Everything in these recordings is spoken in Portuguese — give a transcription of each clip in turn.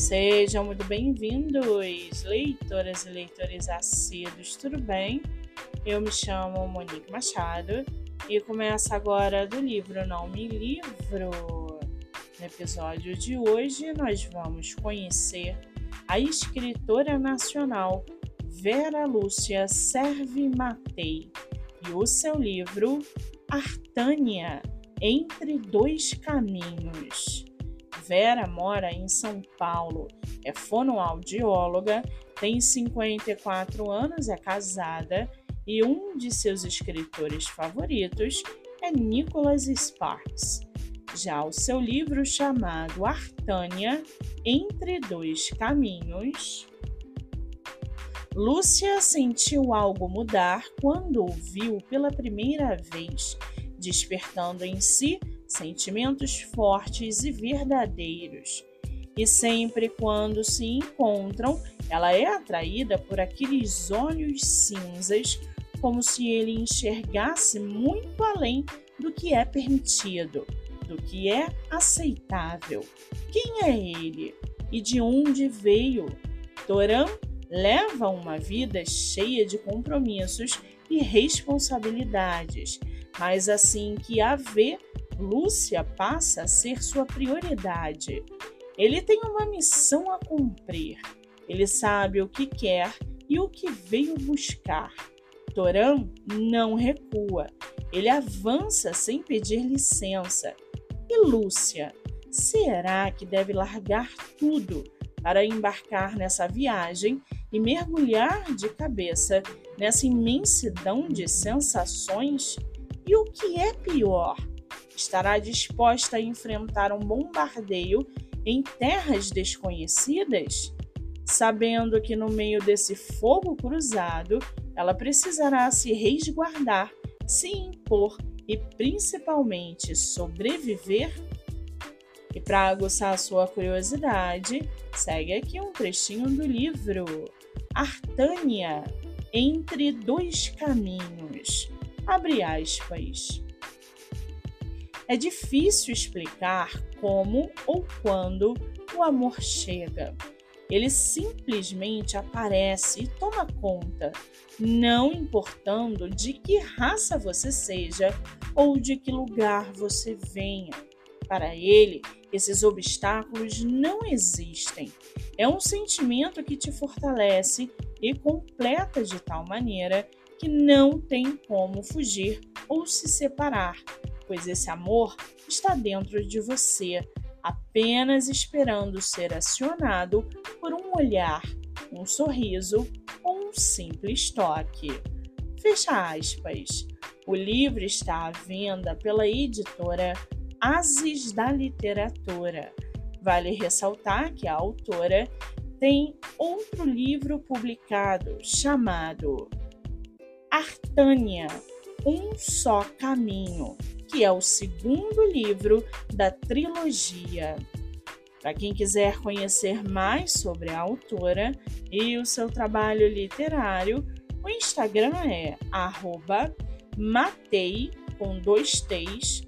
Sejam muito bem-vindos, leitoras e leitores assíduos, tudo bem? Eu me chamo Monique Machado e começo agora do livro Não Me Livro. No episódio de hoje, nós vamos conhecer a escritora nacional Vera Lúcia Serve Matei e o seu livro Artânia Entre Dois Caminhos. Vera mora em São Paulo, é fonoaudióloga, tem 54 anos, é casada e um de seus escritores favoritos é Nicholas Sparks. Já o seu livro chamado Artânia Entre Dois Caminhos. Lúcia sentiu algo mudar quando o viu pela primeira vez, despertando em si sentimentos fortes e verdadeiros. E sempre quando se encontram, ela é atraída por aqueles olhos cinzas, como se ele enxergasse muito além do que é permitido, do que é aceitável. Quem é ele e de onde veio? Toran leva uma vida cheia de compromissos e responsabilidades, mas assim que a vê, Lúcia passa a ser sua prioridade. Ele tem uma missão a cumprir. Ele sabe o que quer e o que veio buscar. Torã não recua. Ele avança sem pedir licença. E Lúcia, será que deve largar tudo para embarcar nessa viagem e mergulhar de cabeça nessa imensidão de sensações? E o que é pior, estará disposta a enfrentar um bombardeio em terras desconhecidas? Sabendo que no meio desse fogo cruzado, ela precisará se resguardar, se impor e principalmente sobreviver? E para aguçar a sua curiosidade, segue aqui um trechinho do livro Artânia Entre Dois Caminhos. Abre aspas. É difícil explicar como ou quando o amor chega. Ele simplesmente aparece e toma conta, não importando de que raça você seja ou de que lugar você venha. Para ele, esses obstáculos não existem. É um sentimento que te fortalece e completa de tal maneira que não tem como fugir ou se separar pois esse amor está dentro de você, apenas esperando ser acionado por um olhar, um sorriso ou um simples toque. Fecha aspas. O livro está à venda pela editora Ases da Literatura. Vale ressaltar que a autora tem outro livro publicado chamado Artânia, Um Só Caminho, que é o segundo livro da trilogia. Para quem quiser conhecer mais sobre a autora e o seu trabalho literário, o Instagram é matei com dois T's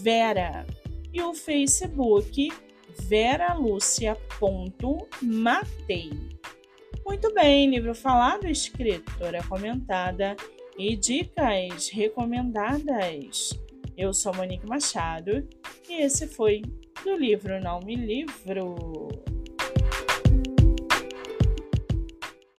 Vera e o Facebook veralucia.matei. Muito bem, livro falado, escritora comentada e dicas recomendadas. Eu sou Monique Machado e esse foi do livro Não Me Livro.